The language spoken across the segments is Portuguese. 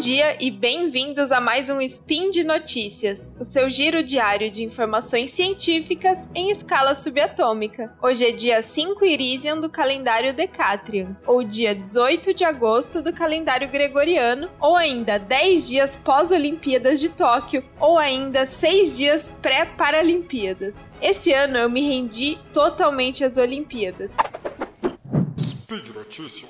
dia e bem-vindos a mais um Spin de Notícias, o seu giro diário de informações científicas em escala subatômica. Hoje é dia 5 Irisian do calendário Decatrian, ou dia 18 de agosto do calendário Gregoriano, ou ainda 10 dias pós-Olimpíadas de Tóquio, ou ainda 6 dias pré-Paralimpíadas. Esse ano eu me rendi totalmente às Olimpíadas. Speed Notícias.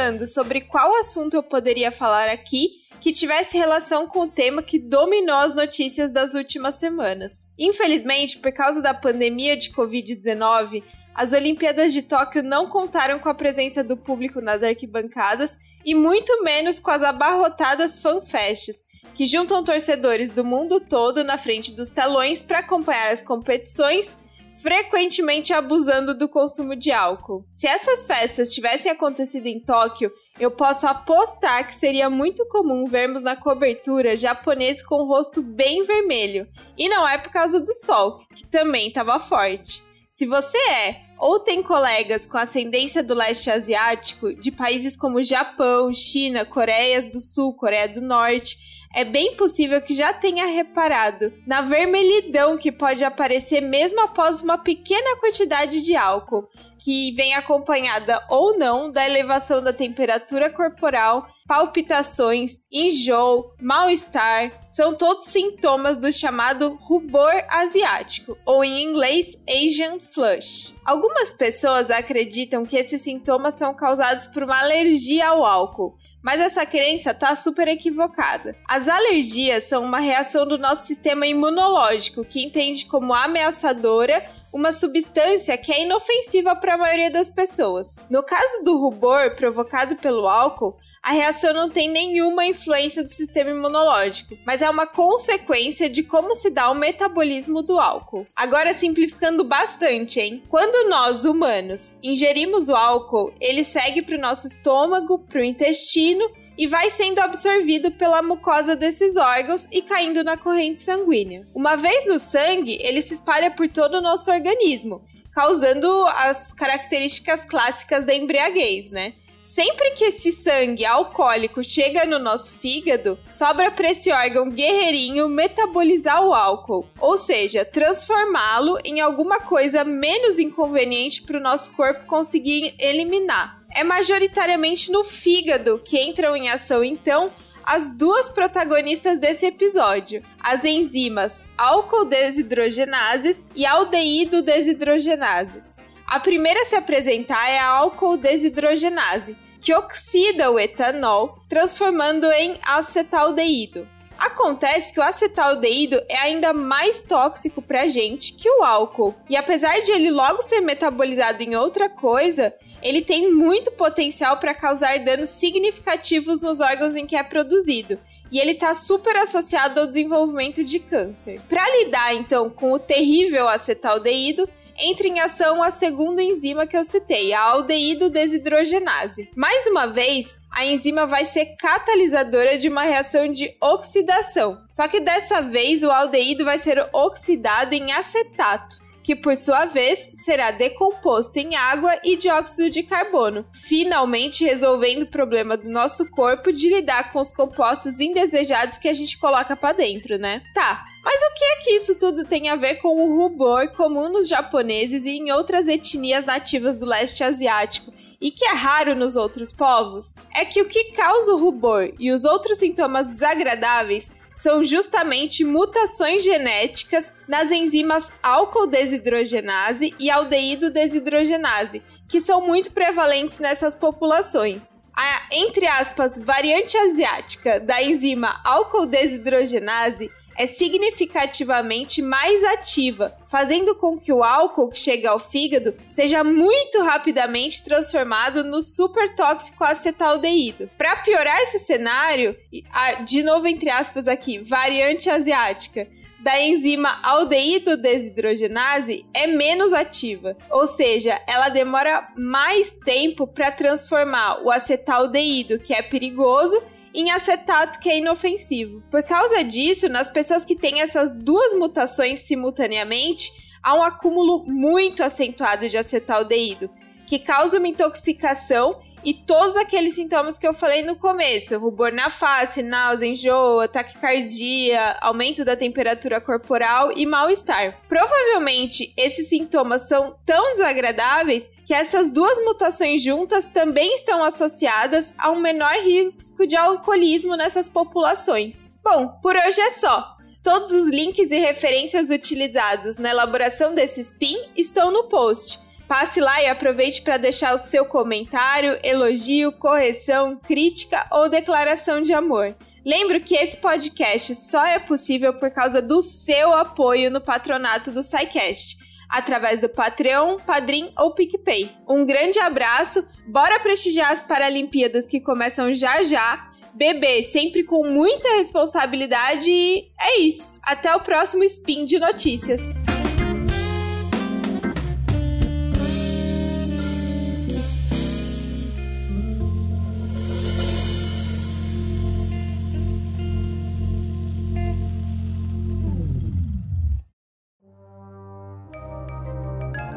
Pensando sobre qual assunto eu poderia falar aqui que tivesse relação com o tema que dominou as notícias das últimas semanas. Infelizmente, por causa da pandemia de Covid-19, as Olimpíadas de Tóquio não contaram com a presença do público nas arquibancadas e muito menos com as abarrotadas fanfests, que juntam torcedores do mundo todo na frente dos telões para acompanhar as competições frequentemente abusando do consumo de álcool. Se essas festas tivessem acontecido em Tóquio, eu posso apostar que seria muito comum vermos na cobertura japoneses com o rosto bem vermelho. E não é por causa do sol, que também estava forte. Se você é ou tem colegas com ascendência do leste asiático, de países como Japão, China, Coreia do Sul, Coreia do Norte, é bem possível que já tenha reparado na vermelhidão que pode aparecer mesmo após uma pequena quantidade de álcool, que vem acompanhada ou não da elevação da temperatura corporal, palpitações, enjoo, mal-estar, são todos sintomas do chamado rubor asiático, ou em inglês Asian Flush. Algumas pessoas acreditam que esses sintomas são causados por uma alergia ao álcool, mas essa crença está super equivocada. As alergias são uma reação do nosso sistema imunológico, que entende como ameaçadora uma substância que é inofensiva para a maioria das pessoas. No caso do rubor provocado pelo álcool, a reação não tem nenhuma influência do sistema imunológico, mas é uma consequência de como se dá o metabolismo do álcool. Agora, simplificando bastante, hein? Quando nós, humanos, ingerimos o álcool, ele segue para o nosso estômago, para o intestino e vai sendo absorvido pela mucosa desses órgãos e caindo na corrente sanguínea. Uma vez no sangue, ele se espalha por todo o nosso organismo, causando as características clássicas da embriaguez, né? Sempre que esse sangue alcoólico chega no nosso fígado, sobra para esse órgão guerreirinho metabolizar o álcool, ou seja, transformá-lo em alguma coisa menos inconveniente para o nosso corpo conseguir eliminar. É majoritariamente no fígado que entram em ação, então, as duas protagonistas desse episódio, as enzimas álcool desidrogenases e aldeído desidrogenases. A primeira a se apresentar é a álcool desidrogenase, que oxida o etanol, transformando em acetaldeído. Acontece que o acetaldeído é ainda mais tóxico para a gente que o álcool, e apesar de ele logo ser metabolizado em outra coisa, ele tem muito potencial para causar danos significativos nos órgãos em que é produzido, e ele está super associado ao desenvolvimento de câncer. Para lidar então com o terrível acetaldeído, entra em ação a segunda enzima que eu citei, a aldeído desidrogenase. Mais uma vez, a enzima vai ser catalisadora de uma reação de oxidação. Só que dessa vez o aldeído vai ser oxidado em acetato que por sua vez será decomposto em água e dióxido de carbono, finalmente resolvendo o problema do nosso corpo de lidar com os compostos indesejados que a gente coloca para dentro, né? Tá. Mas o que é que isso tudo tem a ver com o rubor comum nos japoneses e em outras etnias nativas do leste asiático? e que é raro nos outros povos, é que o que causa o rubor e os outros sintomas desagradáveis são justamente mutações genéticas nas enzimas álcool desidrogenase e aldeído desidrogenase, que são muito prevalentes nessas populações. A, entre aspas, variante asiática da enzima álcool desidrogenase é significativamente mais ativa, fazendo com que o álcool que chega ao fígado seja muito rapidamente transformado no super tóxico acetaldeído. Para piorar esse cenário, de novo entre aspas aqui, variante asiática, da enzima aldeído desidrogenase é menos ativa, ou seja, ela demora mais tempo para transformar o acetaldeído, que é perigoso, em acetato que é inofensivo. Por causa disso, nas pessoas que têm essas duas mutações simultaneamente, há um acúmulo muito acentuado de acetaldeído, que causa uma intoxicação e todos aqueles sintomas que eu falei no começo: rubor na face, náusea, enjoo, taquicardia, aumento da temperatura corporal e mal-estar. Provavelmente esses sintomas são tão desagradáveis que essas duas mutações juntas também estão associadas a um menor risco de alcoolismo nessas populações. Bom, por hoje é só. Todos os links e referências utilizados na elaboração desse spin estão no post. Passe lá e aproveite para deixar o seu comentário, elogio, correção, crítica ou declaração de amor. Lembro que esse podcast só é possível por causa do seu apoio no patronato do SciCast, através do Patreon, Padrim ou PicPay. Um grande abraço, bora prestigiar as Paralimpíadas que começam já já. Bebê sempre com muita responsabilidade e é isso. Até o próximo Spin de Notícias.